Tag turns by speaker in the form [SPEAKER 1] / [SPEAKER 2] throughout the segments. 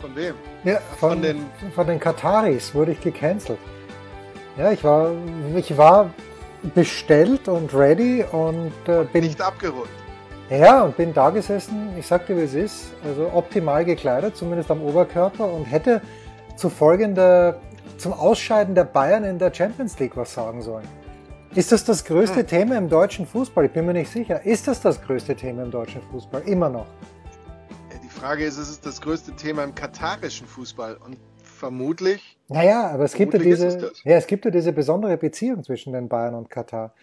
[SPEAKER 1] Von wem?
[SPEAKER 2] Ja, von,
[SPEAKER 1] Von den-
[SPEAKER 2] von den Kataris wurde ich gecancelt. Ja, ich war, ich war bestellt und ready und äh, bin
[SPEAKER 1] Nicht abgeholt.
[SPEAKER 2] ja und bin da gesessen. Ich sagte, wie es ist, also optimal gekleidet, zumindest am Oberkörper und hätte zu folgender, zum Ausscheiden der Bayern in der Champions League was sagen sollen. Ist das das größte
[SPEAKER 1] Hm.
[SPEAKER 2] Thema im deutschen Fußball? Ich bin mir nicht sicher. Ist das das größte Thema im deutschen Fußball? Immer noch.
[SPEAKER 1] Frage ist, es ist das größte Thema im katarischen Fußball und vermutlich,
[SPEAKER 2] Naja, aber es gibt, ja diese,
[SPEAKER 1] es
[SPEAKER 2] ja, es gibt ja diese besondere Beziehung zwischen den Bayern und Katar.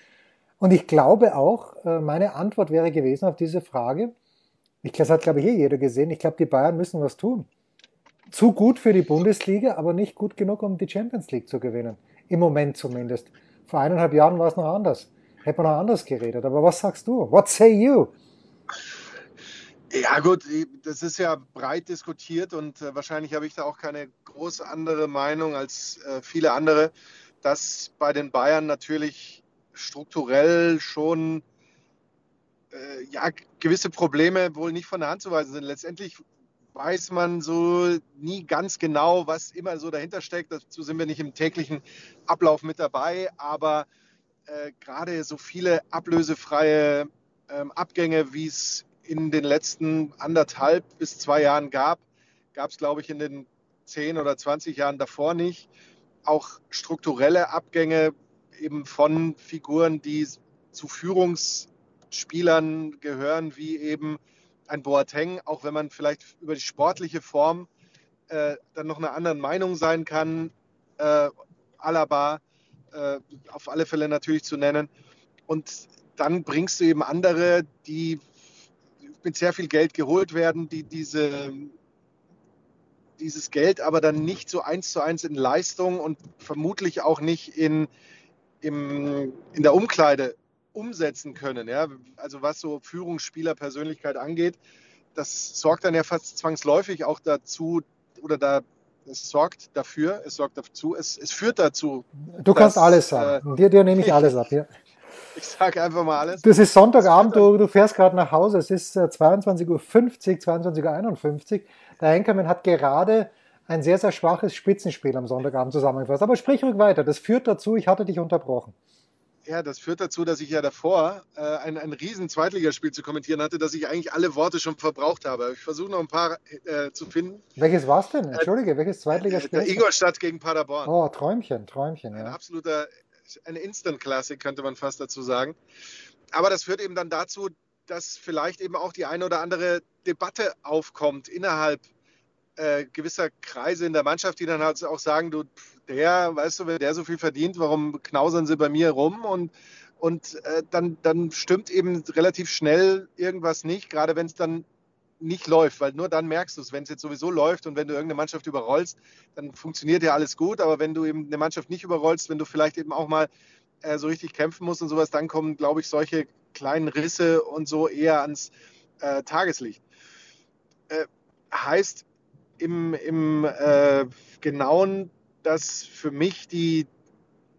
[SPEAKER 2] Und ich glaube auch, äh, meine Antwort wäre gewesen auf diese Frage, ich, das hat, glaube ich, eh jeder gesehen, ich glaube, die Bayern müssen was tun. Zu gut für die Bundesliga, aber nicht gut genug, um die Champions League zu gewinnen. Im Moment zumindest. Vor eineinhalb Jahren war es noch anders. Hätte man noch anders geredet. Aber was sagst du? What say you?
[SPEAKER 1] Ja gut, das ist ja breit diskutiert und äh, wahrscheinlich habe ich da auch keine groß andere Meinung als äh, viele andere, dass bei den Bayern natürlich strukturell schon äh, ja, gewisse Probleme wohl nicht von der Hand zu weisen sind. Letztendlich weiß man so nie ganz genau, was immer so dahinter steckt. Dazu sind wir nicht im täglichen Ablauf mit dabei, aber äh, gerade so viele ablösefreie ähm, Abgänge, wie es in den letzten anderthalb bis zwei Jahren gab, gab es, glaube ich, in den 10 oder 20 Jahren davor nicht. Auch strukturelle Abgänge eben von Figuren, die zu Führungsspielern gehören, wie eben ein Boateng, auch wenn man vielleicht über die sportliche Form äh, dann noch einer anderen Meinung sein kann. Äh, Alaba äh, auf alle Fälle natürlich zu nennen. Und dann bringst du eben andere, die mit sehr viel Geld geholt werden, die diese, dieses Geld aber dann nicht so eins zu eins in Leistung und vermutlich auch nicht in, im, in der Umkleide umsetzen können. Ja? Also was so Führungsspielerpersönlichkeit angeht, das sorgt dann ja fast zwangsläufig auch dazu, oder da, es sorgt dafür, es sorgt dazu, es, es führt dazu,
[SPEAKER 2] Du kannst
[SPEAKER 1] Das,
[SPEAKER 2] alles sagen. dir, dir nehme ich alles ab. Ja.
[SPEAKER 1] ich sage einfach mal alles,
[SPEAKER 2] Das ist Sonntagabend, du, du fährst gerade nach Hause, es ist äh, 22.50 Uhr, 22.51 Uhr. Der Henkermann hat gerade ein sehr, sehr schwaches Spitzenspiel am Sonntagabend zusammengefasst. Aber sprich ruhig weiter, das führt dazu, ich hatte dich unterbrochen.
[SPEAKER 1] Ja, das führt dazu, dass ich ja davor äh, ein, ein riesen Zweitligaspiel zu kommentieren hatte, dass ich eigentlich alle Worte schon verbraucht habe. Ich versuche noch ein paar äh, zu finden.
[SPEAKER 2] Welches war's denn? Entschuldige, welches
[SPEAKER 1] Äh,
[SPEAKER 2] Zweitligaspiel?
[SPEAKER 1] der Ingolstadt gegen Paderborn.
[SPEAKER 2] Oh, Träumchen, Träumchen,
[SPEAKER 1] Ein
[SPEAKER 2] ja.
[SPEAKER 1] absoluter, ein Instant-Classic könnte man fast dazu sagen. Aber das führt eben dann dazu, dass vielleicht eben auch die eine oder andere Debatte aufkommt innerhalb äh, gewisser Kreise in der Mannschaft, die dann halt auch sagen, du, der, weißt du, wenn der so viel verdient, warum knausern sie bei mir rum? Und, und äh, dann, dann stimmt eben relativ schnell irgendwas nicht, gerade wenn es dann nicht läuft, weil nur dann merkst du es, wenn es jetzt sowieso läuft und wenn du irgendeine Mannschaft überrollst, dann funktioniert ja alles gut, aber wenn du eben eine Mannschaft nicht überrollst, wenn du vielleicht eben auch mal äh, so richtig kämpfen musst und sowas, dann kommen, glaube ich, solche kleinen Risse und so eher ans äh, Tageslicht. Äh, heißt im, im äh, Genauen, dass für mich die,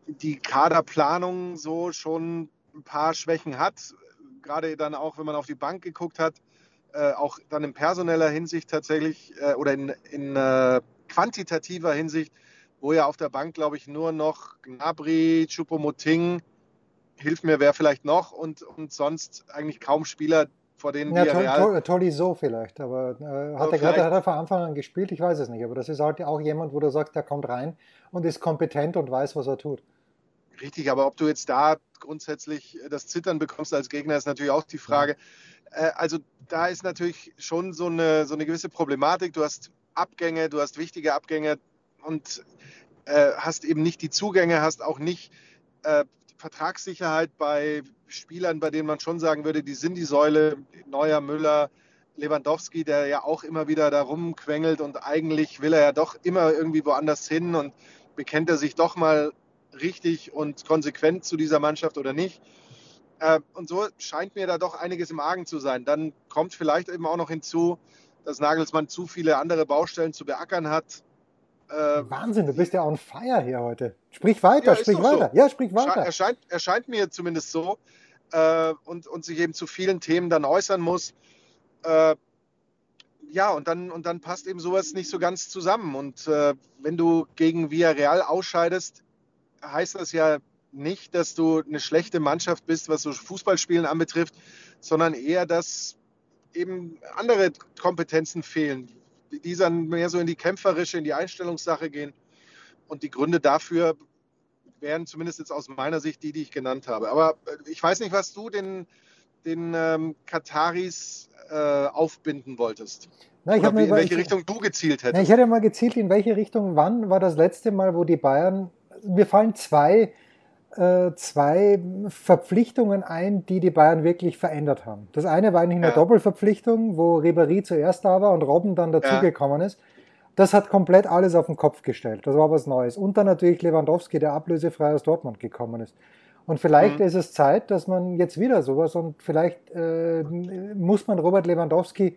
[SPEAKER 1] die Kaderplanung so schon ein paar Schwächen hat, gerade dann auch, wenn man auf die Bank geguckt hat, äh, auch dann in personeller Hinsicht tatsächlich äh, oder in, in äh, quantitativer Hinsicht, wo ja auf der Bank, glaube ich, nur noch Gnabry, Choupo-Moting, hilf mir wer vielleicht noch und, und sonst eigentlich kaum Spieler, vor denen
[SPEAKER 2] Ja,
[SPEAKER 1] wir real
[SPEAKER 2] Tol- Tolisso vielleicht, aber äh, hat, er gerade,
[SPEAKER 1] vielleicht-
[SPEAKER 2] hat er von Anfang an gespielt? Ich weiß es nicht, aber das ist halt auch jemand, wo du sagst, der kommt rein und ist kompetent und weiß, was er tut.
[SPEAKER 1] Richtig, aber ob du jetzt da grundsätzlich das Zittern bekommst als Gegner, ist natürlich auch die Frage. Äh, Also da ist natürlich schon so eine, so eine gewisse Problematik. Du hast Abgänge, du hast wichtige Abgänge und äh, hast eben nicht die Zugänge, hast auch nicht äh, Vertragssicherheit bei Spielern, bei denen man schon sagen würde, die sind die Säule, Neuer, Müller, Lewandowski, der ja auch immer wieder da rumquengelt und eigentlich will er ja doch immer irgendwie woanders hin und bekennt er sich doch mal richtig und konsequent zu dieser Mannschaft oder nicht. Äh, und so scheint mir da doch einiges im Argen zu sein. Dann kommt vielleicht eben auch noch hinzu, dass Nagelsmann zu viele andere Baustellen zu beackern hat.
[SPEAKER 2] Äh, Wahnsinn, du bist ja on fire hier heute. Sprich weiter, ja, sprich weiter. So. Ja, sprich weiter.
[SPEAKER 1] Erscheint, erscheint mir zumindest so äh, und, und sich eben zu vielen Themen dann äußern muss. Ja, und dann, und dann passt eben sowas nicht so ganz zusammen. Und äh, wenn du gegen Villarreal ausscheidest, heißt das ja nicht, dass du eine schlechte Mannschaft bist, was so Fußballspielen anbetrifft, sondern eher, dass eben andere Kompetenzen fehlen, die dann mehr so in die kämpferische, in die Einstellungssache gehen. Und die Gründe dafür wären zumindest jetzt aus meiner Sicht die, die ich genannt habe. Aber äh, ich weiß nicht, was du den, den ähm, Kataris äh, aufbinden wolltest.
[SPEAKER 2] Na,
[SPEAKER 1] Oder wie, in welche ich, Richtung du gezielt hättest.
[SPEAKER 2] Na, ich hätte mal gezielt, in welche Richtung, wann war das letzte Mal, wo die Bayern, mir fallen zwei, äh, zwei Verpflichtungen ein, die die Bayern wirklich verändert haben. Das eine war eigentlich eine ja. Doppelverpflichtung, wo Ribéry zuerst da war und Robben dann dazugekommen ja. ist. Das hat komplett alles auf den Kopf gestellt. Das war was Neues. Und dann natürlich Lewandowski, der ablösefrei aus Dortmund gekommen ist. Und vielleicht mhm. ist es Zeit, dass man jetzt wieder sowas und vielleicht äh, muss man Robert Lewandowski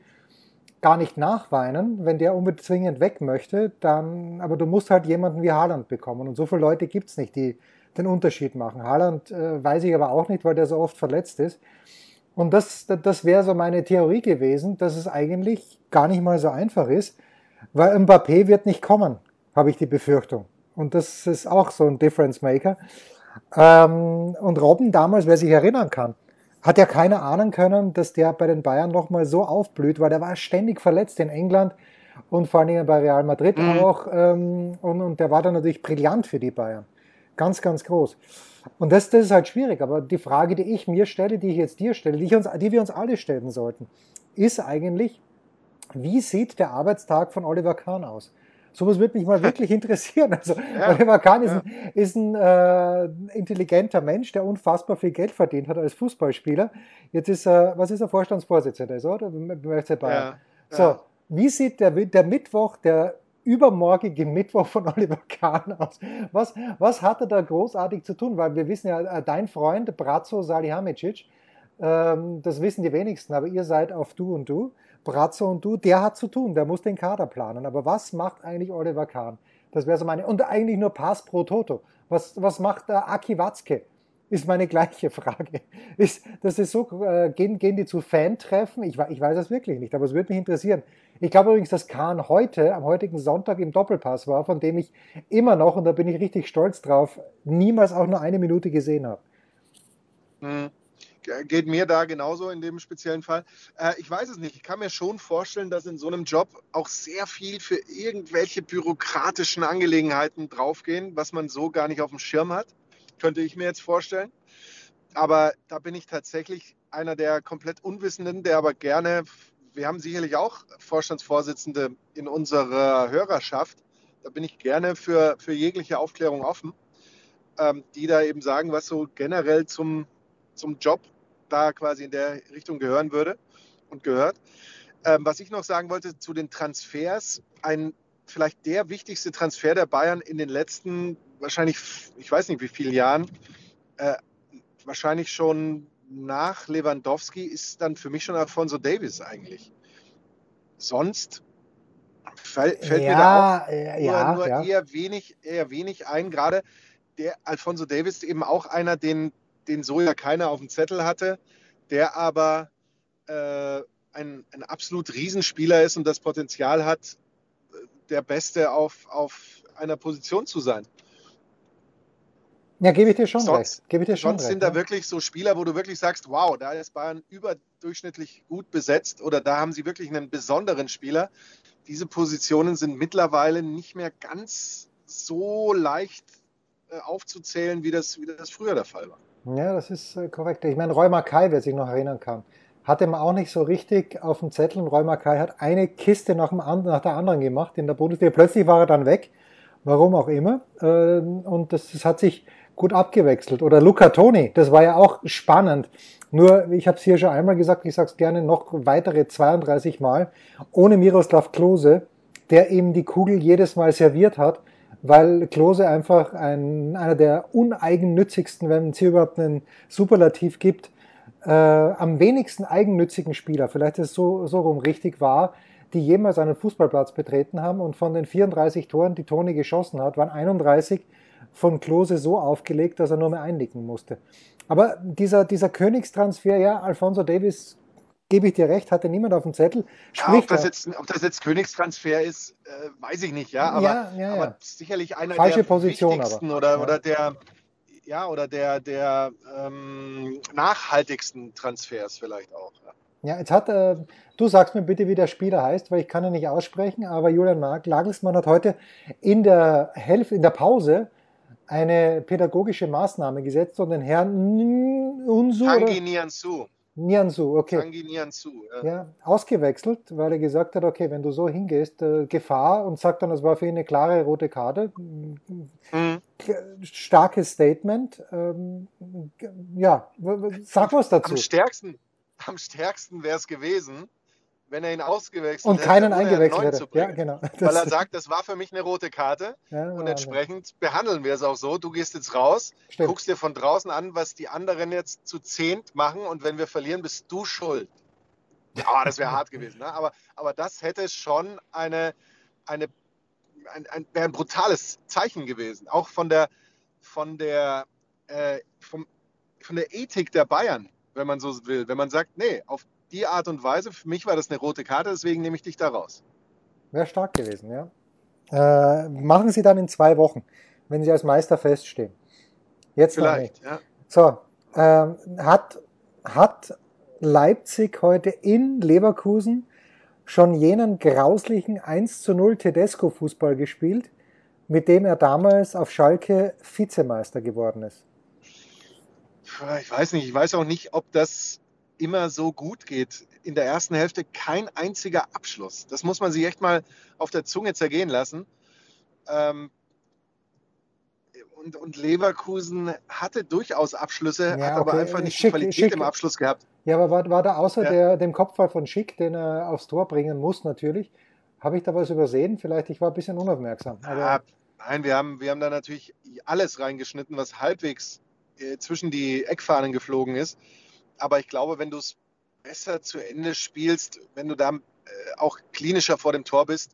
[SPEAKER 2] gar nicht nachweinen, wenn der unbedingt zwingend weg möchte, dann, aber du musst halt jemanden wie Haaland bekommen. Und so viele Leute gibt es nicht, die den Unterschied machen. Haaland äh, weiß ich aber auch nicht, weil der so oft verletzt ist. Und das, das wäre so meine Theorie gewesen, dass es eigentlich gar nicht mal so einfach ist, weil Mbappé wird nicht kommen, habe ich die Befürchtung. Und das ist auch so ein Difference Maker. Ähm, und Robben damals, wer sich erinnern kann, hat ja keiner ahnen können, dass der bei den Bayern nochmal so aufblüht, weil der war ständig verletzt in England und vor allem bei Real Madrid mhm. auch. Ähm, und, und der war dann natürlich brillant für die Bayern. Ganz, ganz groß. Und das, das ist halt schwierig. Aber die Frage, die ich mir stelle, die ich jetzt dir stelle, die, uns, die wir uns alle stellen sollten, ist eigentlich, wie sieht der Arbeitstag von Oliver Kahn aus? Sowas würde mich mal wirklich interessieren. Also ja, Oliver Kahn ist ja. ein, ist ein äh, intelligenter Mensch, der unfassbar viel Geld verdient hat als Fußballspieler. Jetzt ist er, was ist er, Vorstandsvorsitzender, oder? Beim FC Bayern. Ja, so, wie sieht der, der Mittwoch, der übermorgige Mittwoch von Oliver Kahn aus? Was, was hat er da großartig zu tun? Weil wir wissen ja, äh, dein Freund Brazzo Salihamidzic, ähm, das wissen die wenigsten, aber ihr seid auf Du und Du. Brazzo und du, der hat zu tun, der muss den Kader planen. Aber was macht eigentlich Oliver Kahn? Das wäre so meine, und eigentlich nur Pass pro Toto. Was, was macht der Aki Watzke? Ist meine gleiche Frage. Ist, das ist so, äh, gehen, gehen die zu Fan-Treffen? Ich, ich weiß es wirklich nicht, aber es würde mich interessieren. Ich glaube übrigens, dass Kahn heute, am heutigen Sonntag im Doppelpass war, von dem ich immer noch, und da bin ich richtig stolz drauf, niemals auch nur eine Minute gesehen habe.
[SPEAKER 1] Mhm geht mir da genauso in dem speziellen Fall. Äh, ich weiß es nicht. Ich kann mir schon vorstellen, dass in so einem Job auch sehr viel für irgendwelche bürokratischen Angelegenheiten draufgehen, was man so gar nicht auf dem Schirm hat. Könnte ich mir jetzt vorstellen. Aber da bin ich tatsächlich einer der komplett Unwissenden, der aber gerne, wir haben sicherlich auch Vorstandsvorsitzende in unserer Hörerschaft, da bin ich gerne für, für jegliche Aufklärung offen, ähm, die da eben sagen, was so generell zum, zum Job da quasi in der Richtung gehören würde und gehört. Ähm, was ich noch sagen wollte zu den Transfers, ein vielleicht der wichtigste Transfer der Bayern in den letzten wahrscheinlich, ich weiß nicht wie vielen Jahren, äh, wahrscheinlich schon nach Lewandowski ist dann für mich schon Alfonso Davis eigentlich. Sonst fällt, fällt ja, mir da auch äh, ja, nur, ja. eher wenig, eher wenig ein. Gerade der Alfonso Davis eben auch einer, den den so ja keiner auf dem Zettel hatte, der aber äh, ein, ein absolut Riesenspieler ist und das Potenzial hat, der Beste auf, auf einer Position zu sein.
[SPEAKER 2] Ja, gebe ich dir schon
[SPEAKER 1] sonst,
[SPEAKER 2] recht. Gebe ich dir
[SPEAKER 1] schon sonst recht, sind ja. da wirklich so Spieler, wo du wirklich sagst, wow, da ist Bayern überdurchschnittlich gut besetzt oder da haben sie wirklich einen besonderen Spieler. Diese Positionen sind mittlerweile nicht mehr ganz so leicht äh, aufzuzählen, wie das, wie das früher der Fall war.
[SPEAKER 2] Ja, das ist äh, korrekt. Ich meine, Roy Mackay, wer sich noch erinnern kann, hatte man auch nicht so richtig auf dem Zettel. Und Roy Mackay hat eine Kiste nach, dem, nach der anderen gemacht in der Bundesliga. Plötzlich war er dann weg, warum auch immer. Ähm, und das, das hat sich gut abgewechselt. Oder Luca Toni, das war ja auch spannend. Nur, ich habe es hier schon einmal gesagt, ich sage es gerne noch weitere 32 Mal, ohne Miroslav Klose, der ihm die Kugel jedes Mal serviert hat, weil Klose einfach ein, einer der uneigennützigsten, wenn es hier überhaupt einen Superlativ gibt, äh, am wenigsten eigennützigen Spieler, vielleicht ist es so, so rum richtig war, die jemals einen Fußballplatz betreten haben. Und von den 34 Toren, die Toni geschossen hat, waren 31 von Klose so aufgelegt, dass er nur mehr einnicken musste. Aber dieser, dieser Königstransfer, ja, Alfonso Davis, gebe ich dir recht, hatte niemand auf dem Zettel.
[SPEAKER 1] Ja, ob, das jetzt, ob das jetzt Königstransfer ist, äh, weiß ich nicht, ja. Aber,
[SPEAKER 2] ja, ja,
[SPEAKER 1] aber sicherlich einer
[SPEAKER 2] Falsche
[SPEAKER 1] der
[SPEAKER 2] Position
[SPEAKER 1] wichtigsten
[SPEAKER 2] aber.
[SPEAKER 1] Oder,
[SPEAKER 2] Ja.
[SPEAKER 1] oder der ja, oder der, der ähm, nachhaltigsten Transfers vielleicht auch. Ja.
[SPEAKER 2] Jetzt hat, äh, du sagst mir bitte, wie der Spieler heißt, weil ich kann ihn nicht aussprechen, aber Julian Nagelsmann hat heute in der Hälfte, in der Pause eine pädagogische Maßnahme gesetzt und den Herrn Unsu oder
[SPEAKER 1] Tanguy
[SPEAKER 2] Niansu, okay,
[SPEAKER 1] Tanguy Nianzou. Ja.
[SPEAKER 2] ja, ausgewechselt, weil er gesagt hat, okay, wenn du so hingehst, äh, Gefahr und sagt dann, das war für ihn eine klare rote Karte.
[SPEAKER 1] Mhm.
[SPEAKER 2] Starkes Statement. Ähm, ja, sag was dazu.
[SPEAKER 1] Am stärksten, am stärksten wäre es gewesen, wenn er ihn ausgewechselt
[SPEAKER 2] Und keinen eingewechselt hätte. Ja, genau.
[SPEAKER 1] Weil er sagt, das war für mich eine rote Karte
[SPEAKER 2] ja,
[SPEAKER 1] und
[SPEAKER 2] Wahnsinn.
[SPEAKER 1] entsprechend behandeln wir es auch so. Du gehst jetzt raus,
[SPEAKER 2] Stimmt.
[SPEAKER 1] guckst dir von draußen an, was die anderen jetzt zu zehnt machen und wenn wir verlieren, bist du schuld. Ah, das wäre hart gewesen. Ne? Aber, aber das hätte schon eine, eine, ein, ein, ein brutales Zeichen gewesen. Auch von der, von der, äh, vom, von der Ethik der Bayern, wenn man so will. Wenn man sagt, nee, auf die Art und Weise, für mich war das eine rote Karte, deswegen nehme ich dich da raus.
[SPEAKER 2] Wäre stark gewesen, ja. Äh, machen Sie dann in zwei Wochen, wenn Sie als Meister feststehen. Jetzt noch nicht.
[SPEAKER 1] Vielleicht. Ja.
[SPEAKER 2] So, ähm, hat, hat Leipzig heute in Leverkusen schon jenen grauslichen 1 zu 0 Tedesco-Fußball gespielt, mit dem er damals auf Schalke Vizemeister geworden ist?
[SPEAKER 1] Ich weiß nicht, ich weiß auch nicht, ob das immer so gut geht. In der ersten Hälfte kein einziger Abschluss. Das muss man sich echt mal auf der Zunge zergehen lassen. Ähm, und, und Leverkusen hatte durchaus Abschlüsse,
[SPEAKER 2] Ja,
[SPEAKER 1] hat aber
[SPEAKER 2] okay,
[SPEAKER 1] einfach nicht
[SPEAKER 2] schick,
[SPEAKER 1] die Qualität
[SPEAKER 2] schick.
[SPEAKER 1] im Abschluss gehabt.
[SPEAKER 2] Ja, aber war, war da außer
[SPEAKER 1] Ja.
[SPEAKER 2] der, dem Kopfball von Schick, den er aufs Tor bringen muss natürlich, habe ich da was übersehen? Vielleicht, ich war ein bisschen unaufmerksam.
[SPEAKER 1] Ah, nein, wir haben, wir haben da natürlich alles reingeschnitten, was halbwegs äh, zwischen die Eckfahnen geflogen ist. Aber ich glaube, wenn du es besser zu Ende spielst, wenn du da äh, auch klinischer vor dem Tor bist,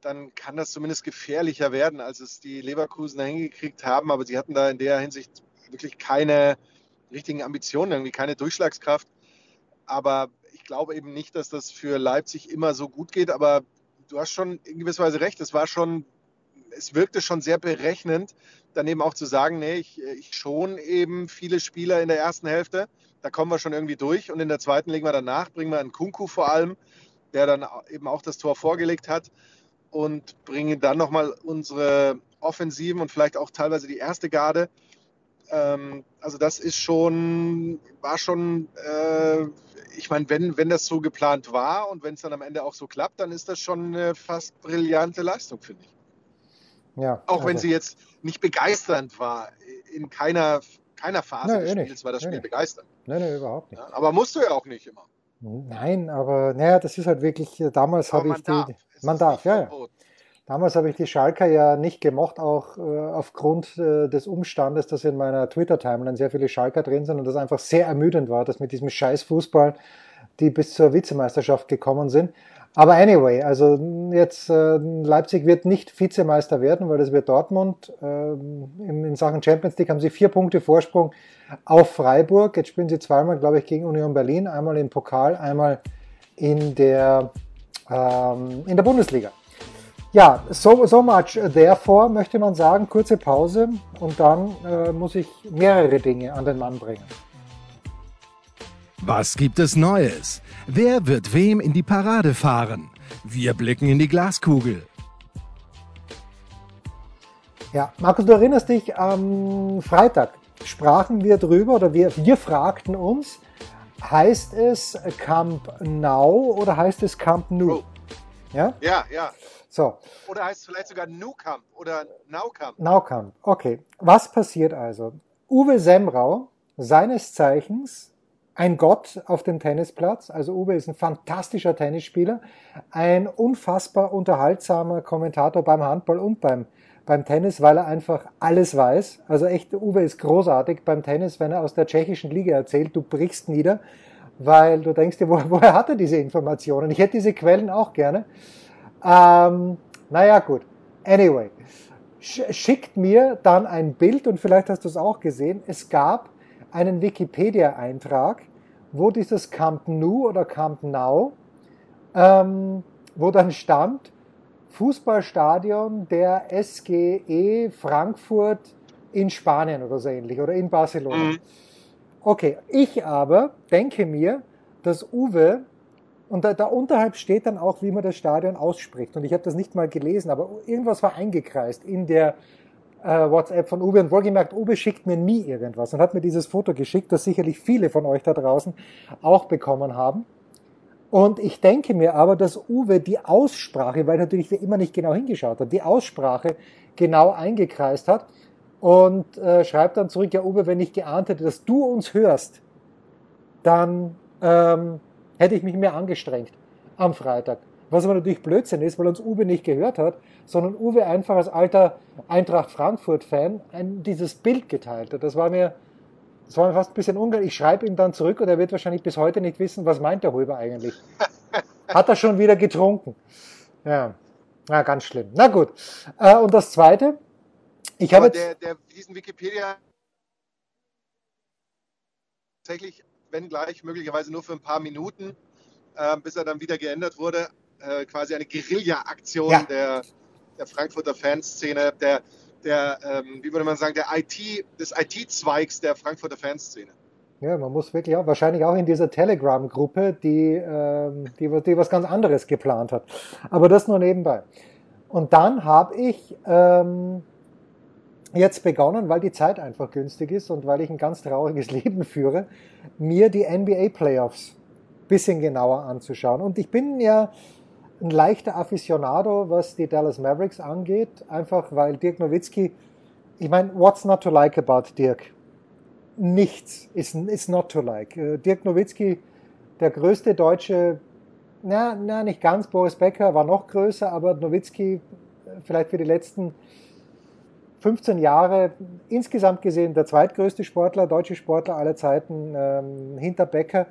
[SPEAKER 1] dann kann das zumindest gefährlicher werden, als es die Leverkusener hingekriegt haben. Aber sie hatten da in der Hinsicht wirklich keine richtigen Ambitionen, irgendwie keine Durchschlagskraft. Aber ich glaube eben nicht, dass das für Leipzig immer so gut geht. Aber du hast schon in gewisser Weise recht. Es war schon, es wirkte schon sehr berechnend, dann eben auch zu sagen, nee, ich, ich schon eben viele Spieler in der ersten Hälfte. Da kommen wir schon irgendwie durch. Und in der zweiten legen wir danach, bringen wir einen Kunku vor allem, der dann eben auch das Tor vorgelegt hat und bringen dann nochmal unsere Offensiven und vielleicht auch teilweise die erste Garde. Ähm, also das ist schon, war schon, äh, ich meine, wenn, wenn das so geplant war und wenn es dann am Ende auch so klappt, dann ist das schon eine fast brillante Leistung, finde ich.
[SPEAKER 2] ja,
[SPEAKER 1] Auch wenn
[SPEAKER 2] also-
[SPEAKER 1] sie jetzt nicht begeisternd war. In keiner, keiner Phase des
[SPEAKER 2] eh
[SPEAKER 1] Spiels
[SPEAKER 2] nicht.
[SPEAKER 1] war das Spiel
[SPEAKER 2] nee.
[SPEAKER 1] begeisternd.
[SPEAKER 2] Nein, nein, überhaupt nicht.
[SPEAKER 1] Ja, aber musst du ja auch nicht immer.
[SPEAKER 2] Nein, aber naja, das ist halt wirklich, äh, damals habe ich
[SPEAKER 1] darf.
[SPEAKER 2] die,
[SPEAKER 1] Es
[SPEAKER 2] man darf, ja, ja. Damals habe ich die Schalker ja nicht gemocht, auch äh, aufgrund äh, des Umstandes, dass in meiner Twitter-Timeline sehr viele Schalker drin sind und das einfach sehr ermüdend war, dass mit diesem scheiß Fußball die bis zur Vizemeisterschaft gekommen sind. Aber anyway, also jetzt äh, Leipzig wird nicht Vizemeister werden, weil das wird Dortmund. Ähm, in, Sachen Champions League haben sie vier Punkte Vorsprung auf Freiburg. Jetzt spielen sie zweimal, glaube ich, gegen Union Berlin, einmal im Pokal, einmal in der, ähm, in der Bundesliga. Ja, so, so much therefore, möchte man sagen. Kurze Pause und dann äh, muss ich mehrere Dinge an den Mann bringen.
[SPEAKER 3] Was gibt es Neues? Wer wird wem in die Parade fahren? Wir blicken in die Glaskugel.
[SPEAKER 2] Ja, Markus, du erinnerst dich, am Freitag sprachen wir drüber oder wir, wir fragten uns, heißt es Camp Nou oder heißt es Camp Nou?
[SPEAKER 1] Oh.
[SPEAKER 2] Ja?
[SPEAKER 1] Ja, ja.
[SPEAKER 2] So.
[SPEAKER 1] Oder heißt es vielleicht sogar Nukamp oder Naukamp?
[SPEAKER 2] Naukamp, okay. Was passiert also? Uwe Semrau, seines Zeichens ein Gott auf dem Tennisplatz. Also Uwe ist ein fantastischer Tennisspieler, ein unfassbar unterhaltsamer Kommentator beim Handball und beim, beim Tennis, weil er einfach alles weiß. Also echt, Uwe ist großartig beim Tennis, wenn er aus der tschechischen Liga erzählt, du brichst nieder, weil du denkst dir, wo, woher hat er diese Informationen? Ich hätte diese Quellen auch gerne. Ähm, naja, gut. Anyway, schickt mir dann ein Bild und vielleicht hast du es auch gesehen. Es gab einen Wikipedia-Eintrag, wo dieses Camp Nou oder Camp Now, ähm, wo dann stand, Fußballstadion der SGE Frankfurt in Spanien oder so ähnlich oder in Barcelona. Mhm. Okay, ich aber denke mir, dass Uwe und da, da unterhalb steht dann auch, wie man das Stadion ausspricht. Und ich habe das nicht mal gelesen, aber irgendwas war eingekreist in der äh, WhatsApp von Uwe. Und wohlgemerkt, Uwe schickt mir nie irgendwas und hat mir dieses Foto geschickt, das sicherlich viele von euch da draußen auch bekommen haben. Und ich denke mir aber, dass Uwe die Aussprache, weil natürlich wie immer nicht genau hingeschaut hat, die Aussprache genau eingekreist hat und äh, schreibt dann zurück, ja Uwe, wenn ich geahnt hätte, dass du uns hörst, dann ähm, hätte ich mich mehr angestrengt am Freitag. Was aber natürlich Blödsinn ist, weil uns Uwe nicht gehört hat, sondern Uwe einfach als alter Eintracht Frankfurt-Fan dieses Bild geteilt hat. Das war mir, das war mir fast ein bisschen unglaublich. Ich schreibe ihm dann zurück und er wird wahrscheinlich bis heute nicht wissen, was meint der Huber eigentlich. Hat er schon wieder getrunken? Ja, ja ganz schlimm. Na gut. Äh, und das Zweite, ich habe
[SPEAKER 1] der, der, diesen Wikipedia tatsächlich wenn gleich möglicherweise nur für ein paar Minuten, äh, bis er dann wieder geändert wurde, äh, quasi eine Guerilla-Aktion ja. der, der Frankfurter Fanszene, der, der ähm, wie würde man sagen, der IT, des IT-Zweigs der Frankfurter Fanszene.
[SPEAKER 2] Ja, man muss wirklich auch, wahrscheinlich auch in dieser Telegram-Gruppe, die, ähm, die, die was ganz anderes geplant hat. Aber das nur nebenbei. Und dann habe ich ähm, jetzt begonnen, weil die Zeit einfach günstig ist und weil ich ein ganz trauriges Leben führe, mir die NBA Playoffs bisschen genauer anzuschauen. Und ich bin ja ein leichter Aficionado, was die Dallas Mavericks angeht, einfach weil Dirk Nowitzki, ich meine, what's not to like about Dirk? Nichts ist, is not to like. Äh, Dirk Nowitzki, der größte deutsche, na, na, nicht ganz, Boris Becker war noch größer, aber Nowitzki äh, vielleicht für die letzten 15 Jahre insgesamt gesehen der zweitgrößte Sportler, deutsche Sportler aller Zeiten ähm, hinter Becker.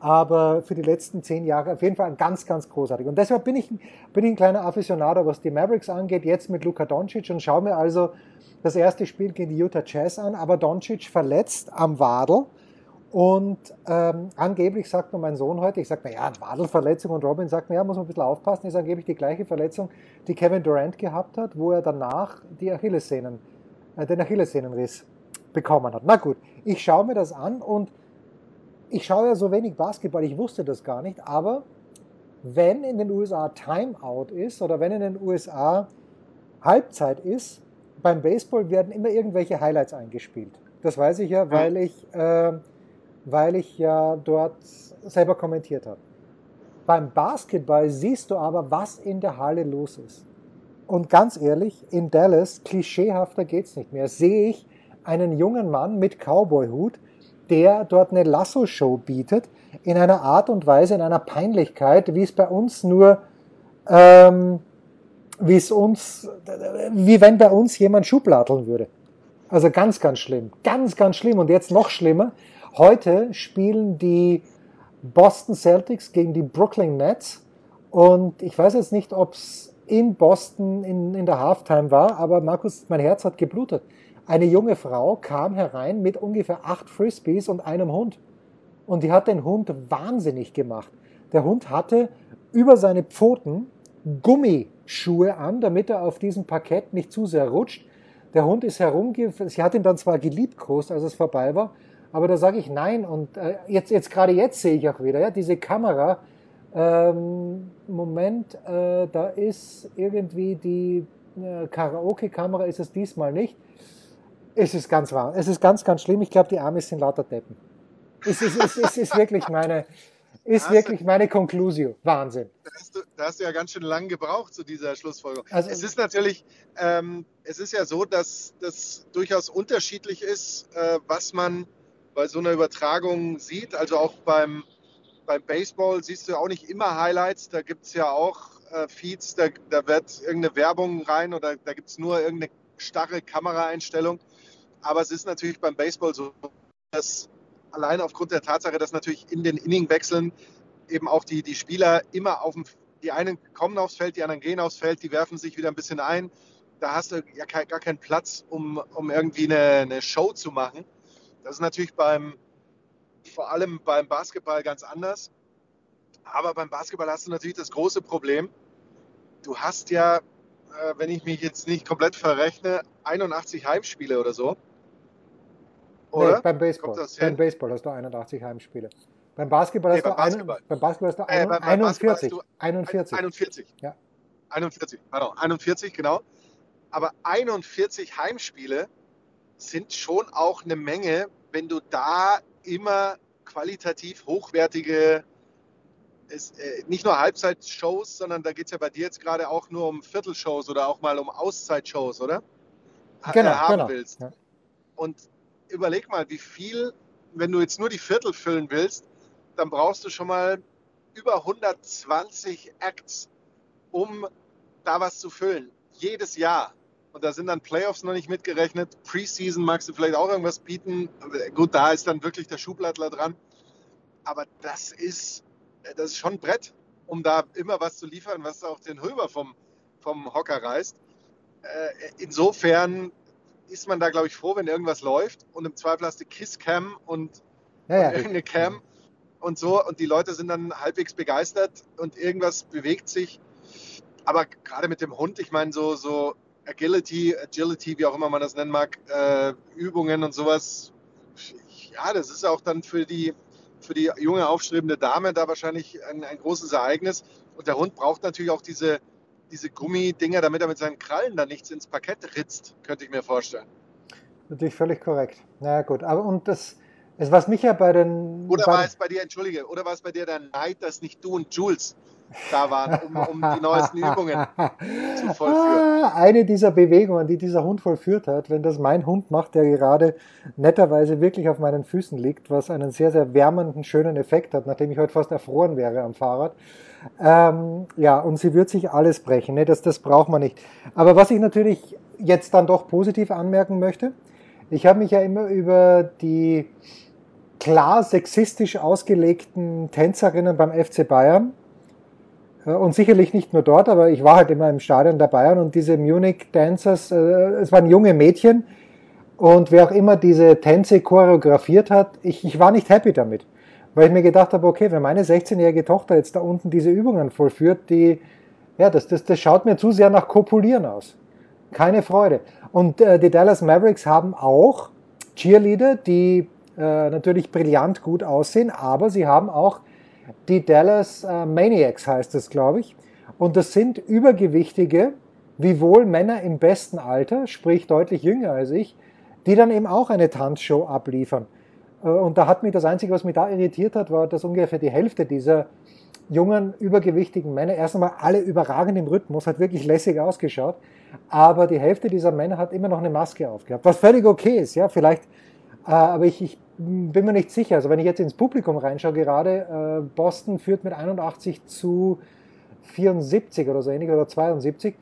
[SPEAKER 2] Aber für die letzten zehn Jahre auf jeden Fall ein ganz, ganz großartig. Und deshalb bin ich, bin ich ein kleiner Aficionado, was die Mavericks angeht, jetzt mit Luka Doncic und schaue mir also das erste Spiel gegen die Utah Jazz an. Aber Doncic verletzt am Wadel und ähm, angeblich sagt mir mein Sohn heute, ich sage, naja, Wadelverletzung und Robin sagt, naja, muss man ein bisschen aufpassen, ist angeblich die gleiche Verletzung, die Kevin Durant gehabt hat, wo er danach die Achillessehnen, äh, den Achillessehnenriss bekommen hat. Na gut, ich schaue mir das an und ich schaue ja so wenig Basketball, ich wusste das gar nicht, aber wenn in den USA Timeout ist oder wenn in den USA Halbzeit ist, beim Baseball werden immer irgendwelche Highlights eingespielt. Das weiß ich ja, weil ich äh, weil ich ja dort selber kommentiert habe. Beim Basketball siehst du aber, was in der Halle los ist. Und ganz ehrlich, in Dallas, klischeehafter geht's nicht mehr, sehe ich einen jungen Mann mit Cowboy-Hut, der dort eine Lasso-Show bietet, in einer Art und Weise, in einer Peinlichkeit, wie es bei uns nur, ähm, wie es uns, wie wenn bei uns jemand schubladeln würde. Also ganz, ganz schlimm. Ganz, ganz schlimm. Und jetzt noch schlimmer. Heute spielen die Boston Celtics gegen die Brooklyn Nets. Und ich weiß jetzt nicht, ob es in Boston in, in der Halftime war, aber Markus, mein Herz hat geblutet. Eine junge Frau kam herein mit ungefähr acht Frisbees und einem Hund. Und die hat den Hund wahnsinnig gemacht. Der Hund hatte über seine Pfoten Gummischuhe an, damit er auf diesem Parkett nicht zu sehr rutscht. Der Hund ist herumge... Sie hat ihn dann zwar geliebkost, als es vorbei war, aber da sage ich nein. Und äh, jetzt, jetzt gerade jetzt sehe ich auch wieder, ja, diese Kamera. Ähm, Moment, äh, da ist irgendwie die äh, Karaoke-Kamera, ist es diesmal nicht. Es ist ganz wahr. Es ist ganz, ganz schlimm. Ich glaube, die Amis sind lauter Deppen. Es ist, es, es ist wirklich meine, ist
[SPEAKER 1] Da
[SPEAKER 2] wirklich meine Conclusio. Wahnsinn.
[SPEAKER 1] Da hast, du, da hast du ja ganz schön lang gebraucht zu dieser Schlussfolgerung.
[SPEAKER 2] Also-
[SPEAKER 1] es ist natürlich, ähm, es ist ja so, dass das durchaus unterschiedlich ist, äh, was man bei so einer Übertragung sieht. Also auch beim, beim Baseball siehst du auch nicht immer Highlights. Da gibt es ja auch äh, Feeds, da, da wird irgendeine Werbung rein oder da gibt es nur irgendeine starre Kameraeinstellung. Aber es ist natürlich beim Baseball so, dass allein aufgrund der Tatsache, dass natürlich in den Inningwechseln eben auch die, die Spieler immer auf dem, die einen kommen aufs Feld, die anderen gehen aufs Feld, die werfen sich wieder ein bisschen ein. Da hast du ja gar keinen Platz, um, um irgendwie eine, eine Show zu machen. Das ist natürlich beim, vor allem beim Basketball ganz anders. Aber beim Basketball hast du natürlich das große Problem. Du hast ja, äh, wenn ich mich jetzt nicht komplett verrechne, 81 Heimspiele oder so. Oder?
[SPEAKER 2] Nee, beim Baseball. Beim? Baseball hast du 81 Heimspiele. Beim Basketball
[SPEAKER 1] Nee,
[SPEAKER 2] hast du,
[SPEAKER 1] beim
[SPEAKER 2] ein-
[SPEAKER 1] Basketball.
[SPEAKER 2] beim Basketball hast du
[SPEAKER 1] Äh,
[SPEAKER 2] ein-
[SPEAKER 1] beim- beim Basketball hast
[SPEAKER 2] 41.
[SPEAKER 1] du
[SPEAKER 2] 41.
[SPEAKER 1] 41.
[SPEAKER 2] Ja.
[SPEAKER 1] 41, pardon, 41, genau. Aber 41 Heimspiele sind schon auch eine Menge, wenn du da immer qualitativ hochwertige, ist, äh, nicht nur Halbzeitshows, sondern da geht es ja bei dir jetzt gerade auch nur um Viertelshows oder auch mal um Auszeitshows, oder?
[SPEAKER 2] Genau,
[SPEAKER 1] äh, haben
[SPEAKER 2] genau.
[SPEAKER 1] willst.
[SPEAKER 2] Ja.
[SPEAKER 1] Und überleg mal, wie viel, wenn du jetzt nur die Viertel füllen willst, dann brauchst du schon mal über 120 Acts, um da was zu füllen. Jedes Jahr. Und da sind dann Playoffs noch nicht mitgerechnet. Preseason magst du vielleicht auch irgendwas bieten. Gut, da ist dann wirklich der Schublattler dran. Aber das ist, das ist schon ein Brett, um da immer was zu liefern, was auch den Röber vom, vom Hocker reißt. Äh, Insofern ist man da, glaube ich, froh, wenn irgendwas läuft. Und im Zweifel hast du Kisscam und
[SPEAKER 2] Ja, ja.
[SPEAKER 1] und irgendeine Cam und so und die Leute sind dann halbwegs begeistert und irgendwas bewegt sich. Aber gerade mit dem Hund, ich meine, so, so Agility, Agility, wie auch immer man das nennen mag, äh, Übungen und sowas, ja, das ist auch dann für die, für die junge aufstrebende Dame da wahrscheinlich ein, ein großes Ereignis. Und der Hund braucht natürlich auch diese, diese Gummidinger, damit er mit seinen Krallen da nichts ins Parkett ritzt, könnte ich mir vorstellen.
[SPEAKER 2] Natürlich völlig korrekt. Na ja, gut. Aber und das, es, was mich ja bei den.
[SPEAKER 1] Oder
[SPEAKER 2] bei,
[SPEAKER 1] war es bei dir, entschuldige, oder war es bei dir der Neid, dass nicht du und Jules da waren, um, um die neuesten Übungen zu vollführen?
[SPEAKER 2] Ah, eine dieser Bewegungen, die dieser Hund vollführt hat, wenn das mein Hund macht, der gerade netterweise wirklich auf meinen Füßen liegt, was einen sehr, sehr wärmenden, schönen Effekt hat, nachdem ich heute fast erfroren wäre am Fahrrad. Ähm, ja, und sie wird sich alles brechen. Ne? Das, das braucht man nicht. Aber was ich natürlich jetzt dann doch positiv anmerken möchte, ich habe mich ja immer über die klar sexistisch ausgelegten Tänzerinnen beim FC Bayern äh, und sicherlich nicht nur dort, aber ich war halt immer im Stadion der Bayern und diese Munich Dancers, äh, es waren junge Mädchen und wer auch immer diese Tänze choreografiert hat, ich, ich war nicht happy damit, weil ich mir gedacht habe, okay, wenn meine 16-jährige Tochter jetzt da unten diese Übungen vollführt, die, ja, das, das, das schaut mir zu sehr nach Kopulieren aus. Keine Freude. Und äh, die Dallas Mavericks haben auch Cheerleader, die äh, natürlich brillant gut aussehen, aber sie haben auch die Dallas äh, Maniacs heißt es, glaube ich. Und das sind übergewichtige, wiewohl Männer im besten Alter, sprich deutlich jünger als ich, die dann eben auch eine Tanzshow abliefern. Äh, Und da hat mich das Einzige, was mich da irritiert hat, war, dass ungefähr die Hälfte dieser jungen, übergewichtigen Männer, erst einmal alle überragend im Rhythmus, hat wirklich lässig ausgeschaut, aber die Hälfte dieser Männer hat immer noch eine Maske aufgehabt, was völlig okay ist, ja, vielleicht, äh, aber ich, ich bin mir nicht sicher, also wenn ich jetzt ins Publikum reinschaue gerade, äh, Boston führt mit 81 zu 74 oder so ähnlich oder 72,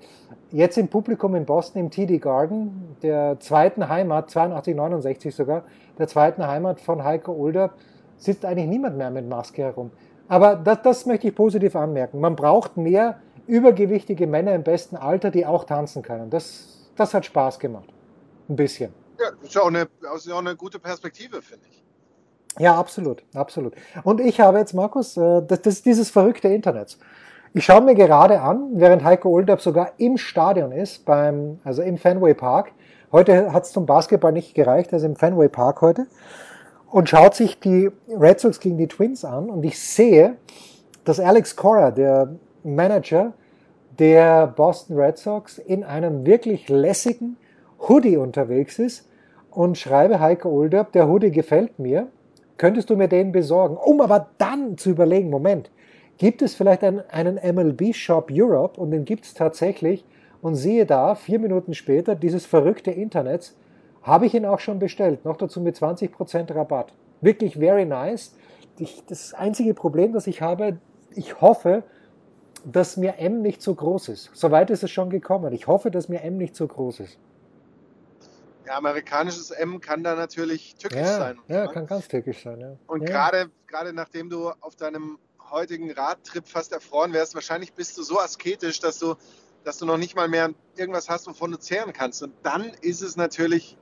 [SPEAKER 2] jetzt im Publikum in Boston im TD Garden, der zweiten Heimat, 82, 69 sogar, der zweiten Heimat von Heiko Older, sitzt eigentlich niemand mehr mit Maske herum. Aber das, das möchte ich positiv anmerken. Man braucht mehr übergewichtige Männer im besten Alter, die auch tanzen können. Das, das hat Spaß gemacht. Ein bisschen.
[SPEAKER 1] Ja, das ist ja auch eine, ist auch eine gute Perspektive, finde ich.
[SPEAKER 2] Ja, absolut, absolut. Und ich habe jetzt, Markus, äh, das, das ist dieses verrückte Internet. Ich schaue mir gerade an, während Heiko Olderb sogar im Stadion ist, beim, also im Fenway Park. Heute hat es zum Basketball nicht gereicht, er ist im Fenway Park heute. Und schaut sich die Red Sox gegen die Twins an. Und ich sehe, dass Alex Cora, der Manager der Boston Red Sox, in einem wirklich lässigen Hoodie unterwegs ist und schreibe Heiko Olderb, der Hoodie gefällt mir. Könntest du mir den besorgen? Um aber dann zu überlegen, Moment, gibt es vielleicht einen, einen MLB Shop Europe und den gibt es tatsächlich und siehe da, vier Minuten später, dieses verrückte Internet, habe ich ihn auch schon bestellt, noch dazu mit 20% Rabatt. Wirklich very nice. Ich, das einzige Problem, das ich habe, ich hoffe, dass mir M nicht zu groß ist. Soweit ist es schon gekommen. Ich hoffe, dass mir M nicht zu groß ist.
[SPEAKER 1] Ja, amerikanisches M kann da natürlich tückisch
[SPEAKER 2] ja,
[SPEAKER 1] sein.
[SPEAKER 2] Ja, kann ganz tückisch sein. Ja.
[SPEAKER 1] Und
[SPEAKER 2] ja.
[SPEAKER 1] gerade nachdem du auf deinem heutigen Radtrip fast erfroren wärst, wahrscheinlich bist du so asketisch, dass du, dass du noch nicht mal mehr irgendwas hast, wovon du zehren kannst. Und dann ist es natürlich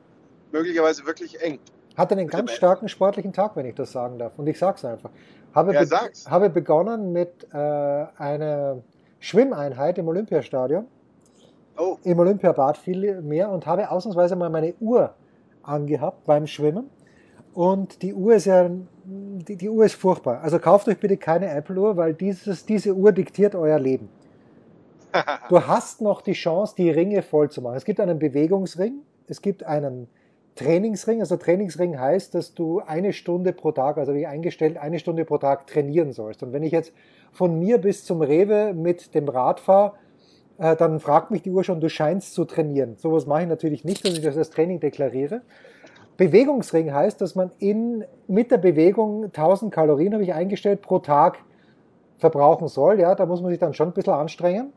[SPEAKER 1] möglicherweise wirklich eng.
[SPEAKER 2] Hatte einen ganz starken sportlichen Tag, wenn ich das sagen darf. Und ich sag's einfach. Habe,
[SPEAKER 1] Ja,
[SPEAKER 2] be
[SPEAKER 1] sag's.
[SPEAKER 2] habe begonnen mit äh, einer Schwimmeinheit im Olympiastadion,
[SPEAKER 1] Oh,
[SPEAKER 2] im Olympiabad viel mehr und habe ausnahmsweise mal meine Uhr angehabt beim Schwimmen. Und die Uhr ist ja, die, die Uhr ist furchtbar. Also kauft euch bitte keine Apple-Uhr, weil dieses, diese Uhr diktiert euer Leben. Du hast noch die Chance, die Ringe voll zu machen. Es gibt einen Bewegungsring, es gibt einen Trainingsring. Also Trainingsring heißt, dass du eine Stunde pro Tag, also wie eingestellt, eine Stunde pro Tag trainieren sollst. Und wenn ich jetzt von mir bis zum Rewe mit dem Rad fahre, äh, dann fragt mich die Uhr schon, du scheinst zu trainieren. Sowas mache ich natürlich nicht, dass ich das als Training deklariere. Bewegungsring heißt, dass man in, mit der Bewegung 1000 Kalorien, habe ich eingestellt, pro Tag verbrauchen soll. Ja, da muss man sich dann schon ein bisschen anstrengen.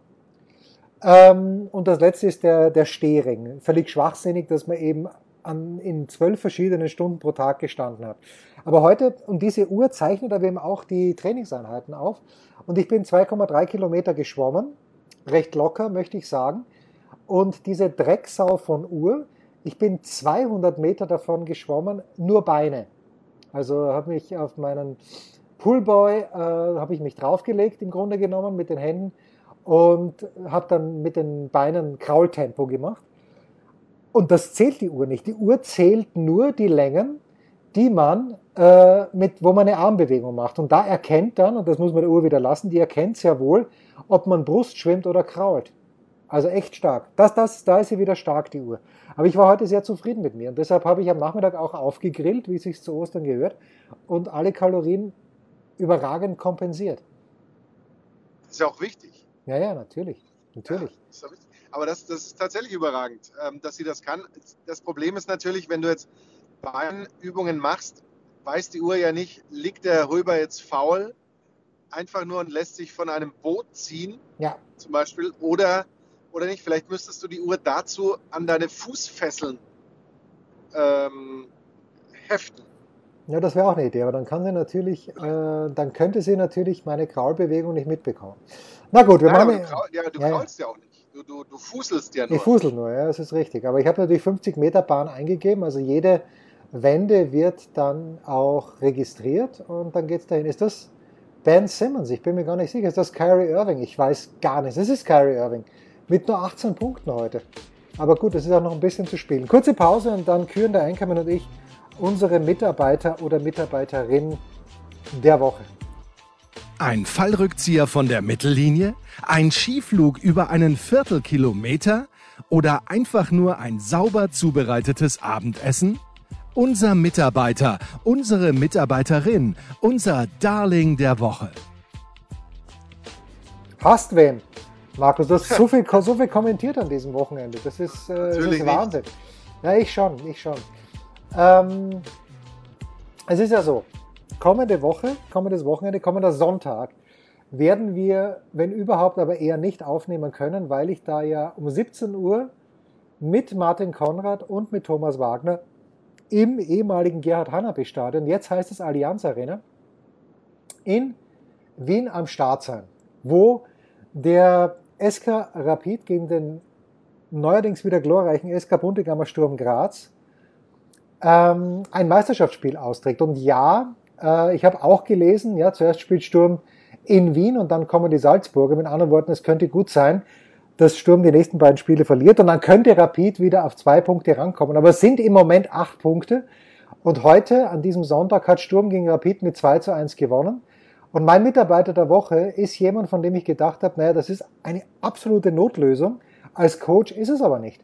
[SPEAKER 2] Ähm, und das letzte ist der, der Stehring. Völlig schwachsinnig, dass man eben an, in zwölf verschiedenen Stunden pro Tag gestanden hat. Aber heute, und diese Uhr zeichnet aber eben auch die Trainingseinheiten auf. Und ich bin 2,3 Kilometer geschwommen. Recht locker, möchte ich sagen. Und diese Drecksau von Uhr, ich bin 200 Meter davon geschwommen, nur Beine. Also habe mich auf meinen Pullboy, äh, habe ich mich draufgelegt im Grunde genommen mit den Händen und habe dann mit den Beinen Kraultempo gemacht. Und das zählt die Uhr nicht. Die Uhr zählt nur die Längen, die man äh, mit, wo man eine Armbewegung macht. Und da erkennt dann, und das muss man der Uhr wieder lassen, die erkennt sehr wohl, ob man Brust schwimmt oder krault. Also echt stark. Das, das, da ist sie wieder stark, die Uhr. Aber ich war heute sehr zufrieden mit mir. Und deshalb habe ich am Nachmittag auch aufgegrillt, wie es sich zu Ostern gehört, und alle Kalorien überragend kompensiert.
[SPEAKER 1] das ist ja auch wichtig.
[SPEAKER 2] Ja, ja, natürlich. Natürlich.
[SPEAKER 1] Ja, das ja. Aber das, das ist tatsächlich überragend, ähm, dass sie das kann. Das Problem ist natürlich, wenn du jetzt Beinübungen machst, weiß die Uhr ja nicht, liegt der Röber jetzt faul, einfach nur und lässt sich von einem Boot ziehen,
[SPEAKER 2] Ja,
[SPEAKER 1] zum Beispiel, oder, oder nicht. Vielleicht müsstest du die Uhr dazu an deine Fußfesseln ähm, heften.
[SPEAKER 2] ja das wäre auch eine Idee. Aber dann kann sie natürlich, äh, dann könnte sie natürlich meine Kraulbewegung nicht mitbekommen. Na gut, wir
[SPEAKER 1] Nein,
[SPEAKER 2] machen.
[SPEAKER 1] du, kraul, ja, du
[SPEAKER 2] Ja, ja.
[SPEAKER 1] kraulst ja auch nicht. Du, du, du fußelst ja nur.
[SPEAKER 2] Ich fusel nur, ja, das ist richtig. Aber ich habe natürlich 50 Meter Bahn eingegeben, also jede Wende wird dann auch registriert und dann geht's dahin. Ist das Ben Simmons? Ich bin mir gar nicht sicher. Ist das Kyrie Irving? Ich weiß gar nicht. Es ist Kyrie Irving. Mit nur 18 Punkten heute. Aber gut, es ist auch noch ein bisschen zu spielen. Kurze Pause und dann küren der Einkommen und ich unsere Mitarbeiter oder Mitarbeiterin der Woche.
[SPEAKER 3] Ein Fallrückzieher von der Mittellinie? Ein Skiflug über einen Viertelkilometer? Oder einfach nur ein sauber zubereitetes Abendessen? Unser Mitarbeiter, unsere Mitarbeiterin, unser Darling der Woche.
[SPEAKER 2] Hast wen? Markus, du hast so viel, so viel kommentiert an diesem Wochenende. Das ist, äh, das ist
[SPEAKER 1] nicht.
[SPEAKER 2] Wahnsinn. Ja, ich schon, ich schon. Ähm, es ist ja so, kommende Woche, kommendes Wochenende, kommender Sonntag werden wir, wenn überhaupt, aber eher nicht aufnehmen können, weil ich da ja um 17 Uhr mit Martin Konrad und mit Thomas Wagner im ehemaligen Gerhard Hanapi Stadion, jetzt heißt es Allianz Arena, in Wien am Start sein, wo der SK Rapid gegen den neuerdings wieder glorreichen SK Buntegammer Sturm Graz ähm, ein Meisterschaftsspiel austrägt. Und ja, äh, ich habe auch gelesen, ja, zuerst spielt Sturm in Wien und dann kommen die Salzburger. Mit anderen Worten, es könnte gut sein, dass Sturm die nächsten beiden Spiele verliert und dann könnte Rapid wieder auf zwei Punkte rankommen. Aber es sind im Moment acht Punkte. Und heute, an diesem Sonntag, hat Sturm gegen Rapid mit 2 zu 1 gewonnen. Und mein Mitarbeiter der Woche ist jemand, von dem ich gedacht habe, naja, das ist eine absolute Notlösung. Als Coach ist es aber nicht.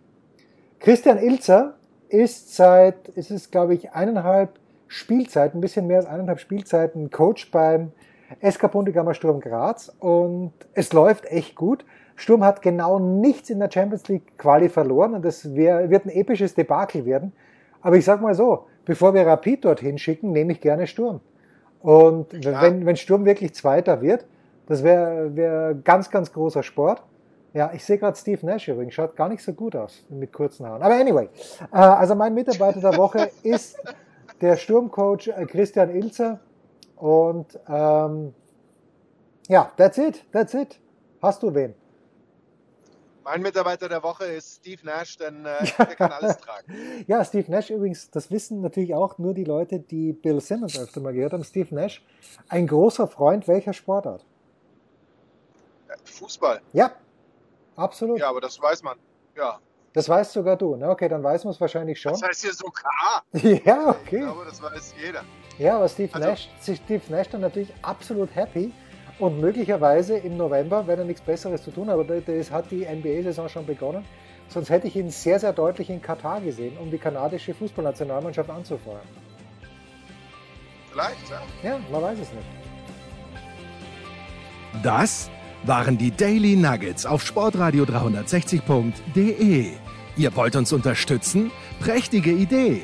[SPEAKER 2] Christian Ilzer ist seit, ist es glaube ich eineinhalb Spielzeiten, ein bisschen mehr als eineinhalb Spielzeiten Coach beim SK Bundegammer Sturm Graz und es läuft echt gut. Sturm hat genau nichts in der Champions League Quali verloren und das wird ein episches Debakel werden. Aber ich sag mal so, bevor wir Rapid dorthin schicken, nehme ich gerne Sturm. Und wenn, wenn Sturm wirklich Zweiter wird, das wäre wär ganz, ganz großer Sport. Ja, ich sehe gerade Steve Nash übrigens, schaut gar nicht so gut aus mit kurzen Haaren. Aber anyway, äh, also mein Mitarbeiter der Woche ist der Sturmcoach äh, Christian Ilzer. Und ähm, ja, that's it, that's it. Hast du wen?
[SPEAKER 1] Mein Mitarbeiter der Woche ist Steve Nash, denn äh, der kann alles tragen.
[SPEAKER 2] ja, Steve Nash übrigens, das wissen natürlich auch nur die Leute, die Bill Simmons öfter mal gehört haben. Steve Nash, ein großer Freund welcher Sportart?
[SPEAKER 1] Fußball.
[SPEAKER 2] Ja, absolut.
[SPEAKER 1] Ja, aber das weiß man. Ja.
[SPEAKER 2] Das weißt sogar du, ne? Okay, dann weiß man es wahrscheinlich schon.
[SPEAKER 1] Das heißt hier sogar.
[SPEAKER 2] ja, okay.
[SPEAKER 1] Ich glaube, das weiß jeder.
[SPEAKER 2] Ja, aber Steve, also, Nash, Steve Nash dann natürlich absolut happy und möglicherweise im November, wenn er nichts Besseres zu tun hat, aber das hat die NBA-Saison schon begonnen, sonst hätte ich ihn sehr, sehr deutlich in Katar gesehen, um die kanadische Fußballnationalmannschaft anzufeuern.
[SPEAKER 1] Vielleicht, ja.
[SPEAKER 2] Ja, man weiß es nicht.
[SPEAKER 3] Das waren die Daily Nuggets auf sportradio 360.de. Ihr wollt uns unterstützen? Prächtige Idee!